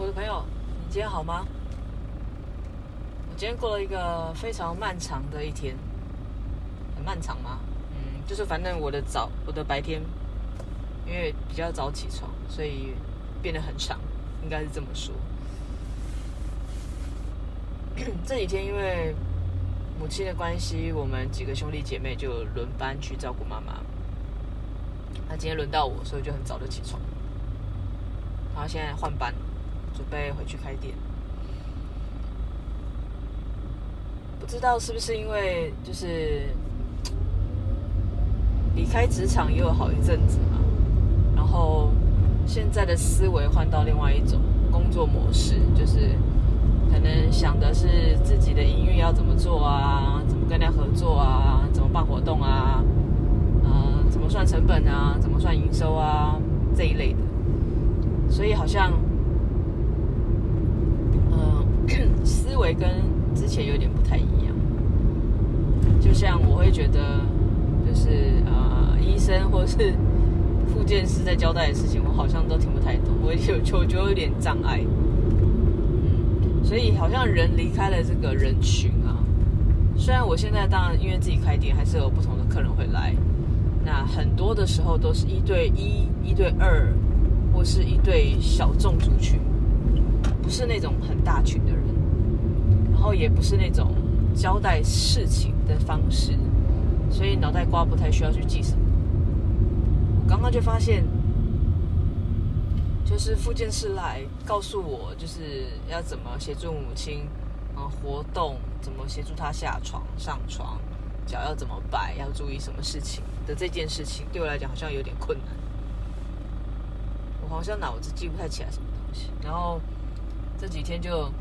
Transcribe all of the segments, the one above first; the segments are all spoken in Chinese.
我的朋友，你今天好吗？我今天过了一个非常漫长的一天，很漫长吗？嗯，就是反正我的早，我的白天，因为比较早起床，所以变得很长，应该是这么说。这几天因为母亲的关系，我们几个兄弟姐妹就轮班去照顾妈妈。那今天轮到我，所以就很早就起床。然后现在换班，准备回去开店。不知道是不是因为就是离开职场也有好一阵子嘛，然后现在的思维换到另外一种工作模式，就是。可能想的是自己的营运要怎么做啊，怎么跟人家合作啊，怎么办活动啊，呃，怎么算成本啊，怎么算营收啊这一类的，所以好像，思维跟之前有点不太一样。就像我会觉得，就是呃，医生或是复健师在交代的事情，我好像都听不太懂，我有就就有点障碍。嗯所以好像人离开了这个人群啊，虽然我现在当然因为自己开店，还是有不同的客人会来，那很多的时候都是一对一、一对二，或是一对小众族群，是那种很大群的人，然后也不是那种交代事情的方式，所以脑袋瓜不太需要去记什么。我刚刚就发现。就是复健师来告诉我，就是要怎么协助母亲，嗯，活动怎么协助她下床、上床，脚要怎么摆，要注意什么事情的这件事情，对我来讲好像有点困难。我好像脑子记不太起来什么东西，然后这几天就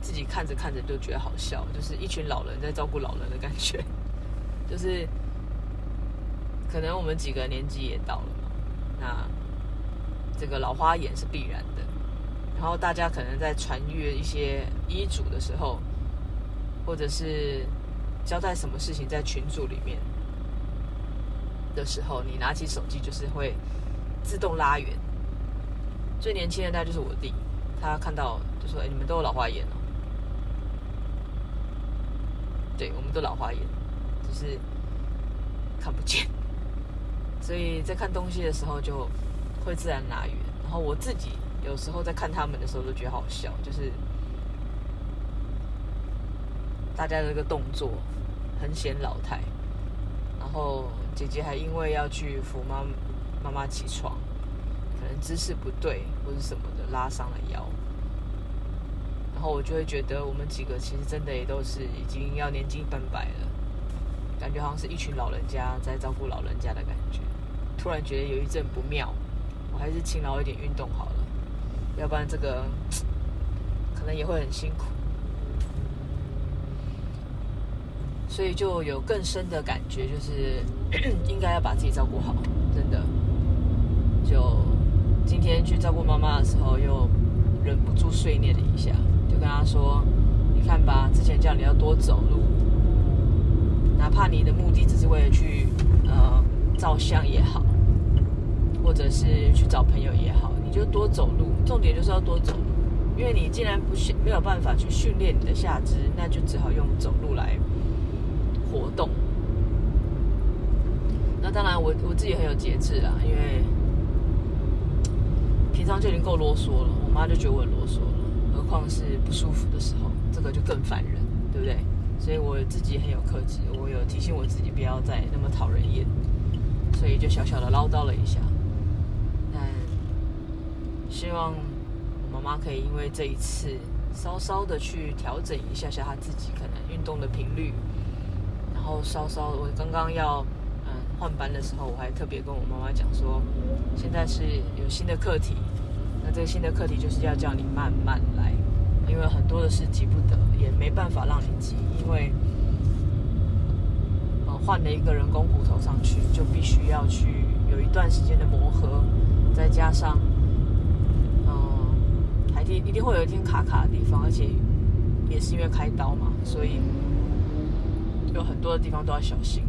自己看着看着就觉得好笑，就是一群老人在照顾老人的感觉，就是可能我们几个年纪也到了嘛，那。这个老花眼是必然的，然后大家可能在传阅一些医嘱的时候，或者是交代什么事情在群组里面的时候，你拿起手机就是会自动拉远。最年轻的大概就是我弟，他看到就说：“哎，你们都有老花眼哦。”对，我们都老花眼，只是看不见，所以在看东西的时候就。会自然拿远，然后我自己有时候在看他们的时候都觉得好笑，就是大家的这个动作很显老态，然后姐姐还因为要去扶妈妈妈起床，可能姿势不对或者什么拉伤了腰，然后我就会觉得我们几个其实真的也都是已经要年近半百了，感觉好像是一群老人家在照顾老人家的感觉，突然觉得有一阵不妙。我还是勤劳一点运动好了，要不然这个 可能也会很辛苦。所以就有更深的感觉，就是 应该要把自己照顾好，真的。就去照顾妈妈的时候，又忍不住碎念了一下，就跟她说：“你看吧，之前叫你要多走路，哪怕你的目的只是为了去呃照相也好。”或者是去找朋友也好，你就多走路。重点就是要多走路，因为你既然不训没有办法去训练你的下肢，那就只好用走路来活动。那当然我，我自己很有节制啦，因为平常就已经够啰嗦了，我妈就觉得我很啰嗦了，何况是不舒服的时候，这个就更烦人，对不对？所以我自己很有克制，我有提醒我自己不要再那么讨人厌，所以就小小的唠叨了一下。但希望我妈妈可以因为这一次稍稍的去调整一下下她自己可能运动的频率，然后稍稍我刚刚要嗯换班的时候，我还特别跟我妈妈讲说，现在是有新的课题，那这个新的课题就是要叫你慢慢来，因为很多的事急不得，也没办法让你急，因为呃换了一个人工骨头上去，就必须要去有一段时间的磨合，再加上。一一定会有一天卡卡的地方，而且也是因为开刀嘛，所以有很多的地方都要小心。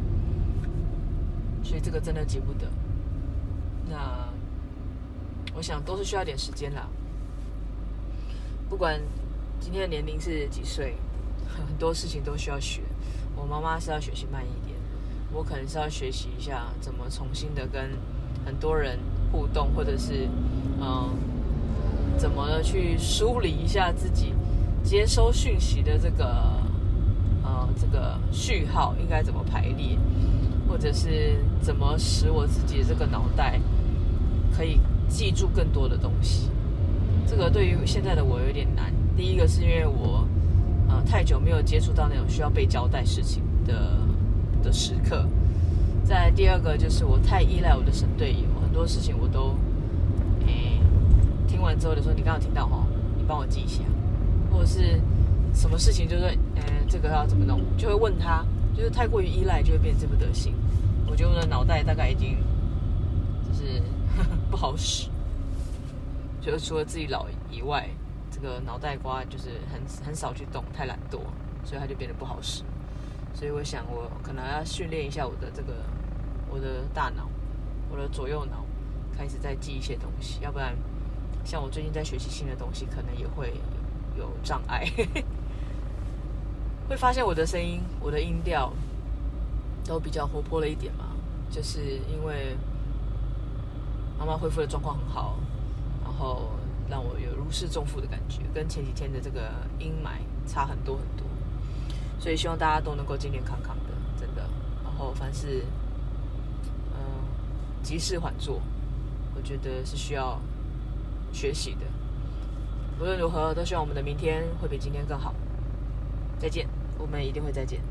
所以这个真的急不得。那我想都是需要点时间啦。不管今天的年龄是几岁，很多事情都需要学。我妈妈是要学习慢一点，我可能是要学习一下怎么重新的跟很多人互动，或者是嗯，怎么去梳理一下自己接收讯息的这个呃这个序号应该怎么排列，或者是怎么使我自己的这个脑袋可以记住更多的东西。这个对于现在的我有点难。第一个是因为我。呃，太久没有接触到那种需要被交代事情的的时刻。再第二个就是我太依赖我的神队友，很多事情我都，诶，听完之后就说你刚刚听到哈，你帮我记一下，或者是什么事情就是，呃，这个要怎么弄，就会问他，就是太过于依赖就会变这副德行。我觉得我的脑袋大概已经就是不好使，就是除了自己老以外。这个脑袋瓜就是很很少去动，太懒惰，所以它就变得不好使。所以我想，我可能要训练一下我的这个我的大脑，我的左右脑，开始再记一些东西。要不然，像我最近在学习新的东西，可能也会有障碍。会发现我的声音、我的音调都比较活泼了一点嘛，就是因为妈妈恢复的状况很好，然后。让我有如释重负的感觉，跟前几天的这个阴霾差很多很多，所以希望大家都能够健健康康的，真的。然后凡事，嗯、呃，急事缓做，我觉得是需要学习的。无论如何，都希望我们的明天会比今天更好。再见，我们一定会再见。